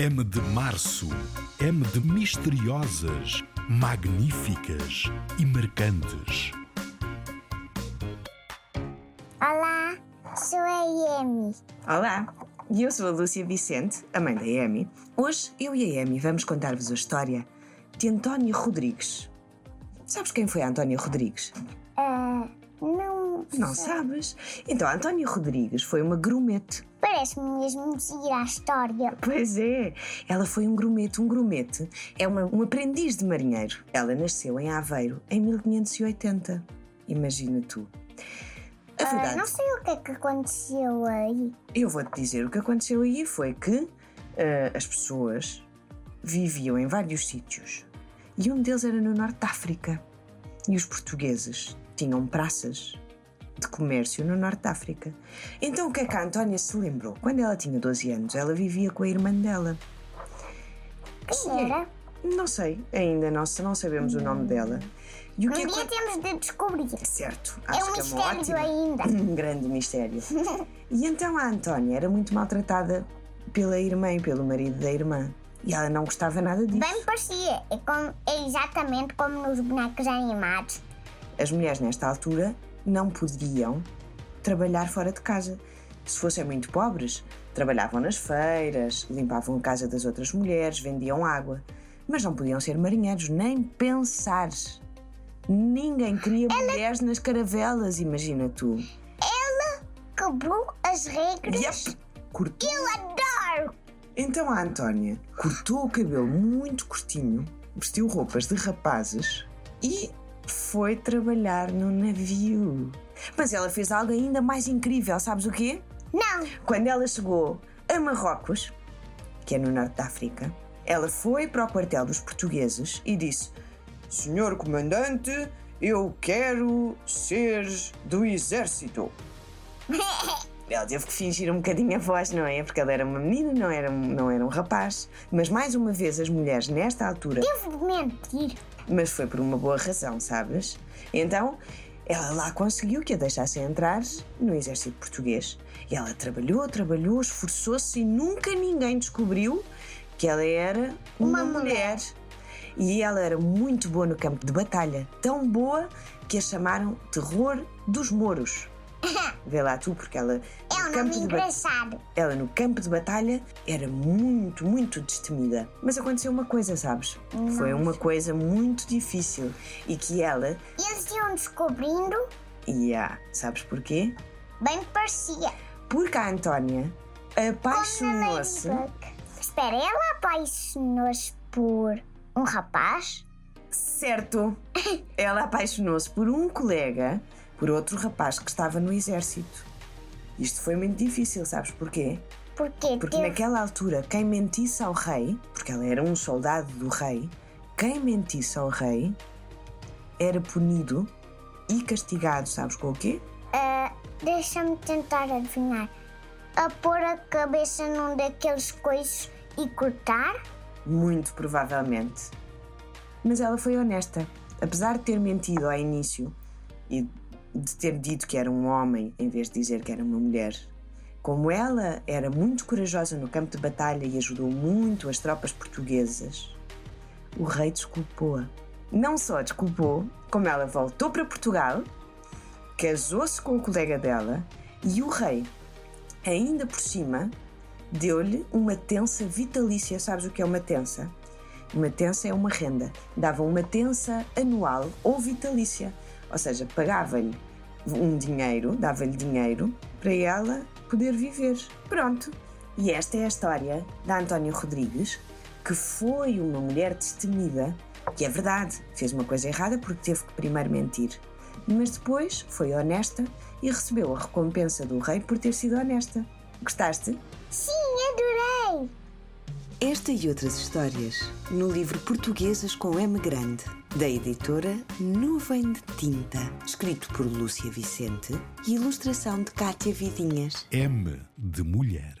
M de março. M de misteriosas, magníficas e marcantes. Olá, sou a Amy. Olá, e eu sou a Lúcia Vicente, a mãe da Amy. Hoje eu e a Amy vamos contar-vos a história de António Rodrigues. Sabes quem foi António Rodrigues? Não. Sabes? Então, António Rodrigues foi uma grumete. Parece-me mesmo seguir a história. Pois é, ela foi um grumete. Um grumete é uma, um aprendiz de marinheiro. Ela nasceu em Aveiro em 1580. Imagina tu. A Ah, verdade não sei o que é que aconteceu aí. Eu vou-te dizer, o que aconteceu aí foi que ah, as pessoas viviam em vários sítios e um deles era no Norte de África. E os portugueses tinham praças de comércio no Norte de África. Então o que é que a Antónia se lembrou? Quando ela tinha 12 anos, ela vivia com a irmã dela. Quem era? Não sei, ainda não, não sabemos o nome dela. E o Um que dia acon- temos de descobrir. Certo, É acho um que é uma mistério ótima... ainda. Um grande mistério. E então a Antónia era muito maltratada pela irmã e pelo marido da irmã. E ela não gostava nada disso. Bem parecia. É, como- é exatamente como nos bonecos animados. As mulheres nesta altura não podiam trabalhar fora de casa. Se fossem muito pobres, trabalhavam nas feiras, limpavam a casa das outras mulheres, vendiam água. Mas não podiam ser marinheiros, nem pensar. Ninguém queria mulheres nas caravelas, imagina tu. Quebrou as regras. Yep, cortou Eu adoro! Então a Antónia cortou o cabelo muito curtinho, vestiu roupas de rapazes e foi trabalhar no navio. Mas ela fez algo ainda mais incrível, sabes o quê? Não, Quando ela chegou a Marrocos, que é no norte da África, ela foi para o quartel dos portugueses e disse: Senhor comandante, eu quero ser do exército. Ela teve que fingir um bocadinho a voz, não é? Porque ela era uma menina, não era, um- não era um rapaz. Mas mais uma vez, as mulheres nesta altura. devo mentir. Mas foi por uma boa razão, sabes? Então, ela lá conseguiu que a deixassem entrar no exército português. E ela trabalhou, trabalhou, esforçou-se e nunca ninguém descobriu que ela era uma, Uma mulher. E ela era muito boa no campo de batalha. Tão boa que a chamaram Terror dos Mouros. Vê lá tu, porque ela. É no um campo de engraçado. ela no campo de batalha era muito, muito destemida. Mas aconteceu uma coisa, sabes? Foi uma coisa muito difícil e que ela Eles iam descobrindo, ia. Sabes porquê? bem parecia. Porque a Antónia apaixonou-se. Espera, ela apaixonou-se por um rapaz? Certo! Ela apaixonou-se por um colega, por outro rapaz que estava no exército. Isto foi muito difícil, sabes porquê? Porque, Porque naquela altura, quem mentisse ao rei, porque ela era um soldado do rei, quem mentisse ao rei era punido e castigado, sabes com o quê? Ah, Deixa-me tentar adivinhar. A pôr a cabeça num daqueles coisas e cortar? Muito provavelmente. Mas ela foi honesta. Apesar de ter mentido ao início e de ter dito que era um homem em vez de dizer que era uma mulher, como ela era muito corajosa no campo de batalha e ajudou muito as tropas portuguesas, o rei desculpou-a. Não só desculpou, como ela voltou para Portugal, casou-se com o colega dela e o rei, ainda por cima, deu-lhe uma tensa vitalícia. Sabes o que é uma tensa? Uma tensa é uma renda. Dava uma tensa anual ou vitalícia. Ou seja, pagava-lhe um dinheiro, dava-lhe dinheiro para ela poder viver. Pronto. E esta é a história da Antónia Rodrigues, que foi uma mulher destemida, que é verdade, fez uma coisa errada porque teve que primeiro mentir. Mas depois foi honesta e recebeu a recompensa do rei por ter sido honesta. Gostaste? Sim, adorei! Esta e outras histórias no livro Portuguesas com M Grande, da editora Nuvem de Tinta, escrito por Lúcia Vicente e ilustração de Cátia Vidinhas. M de mulher.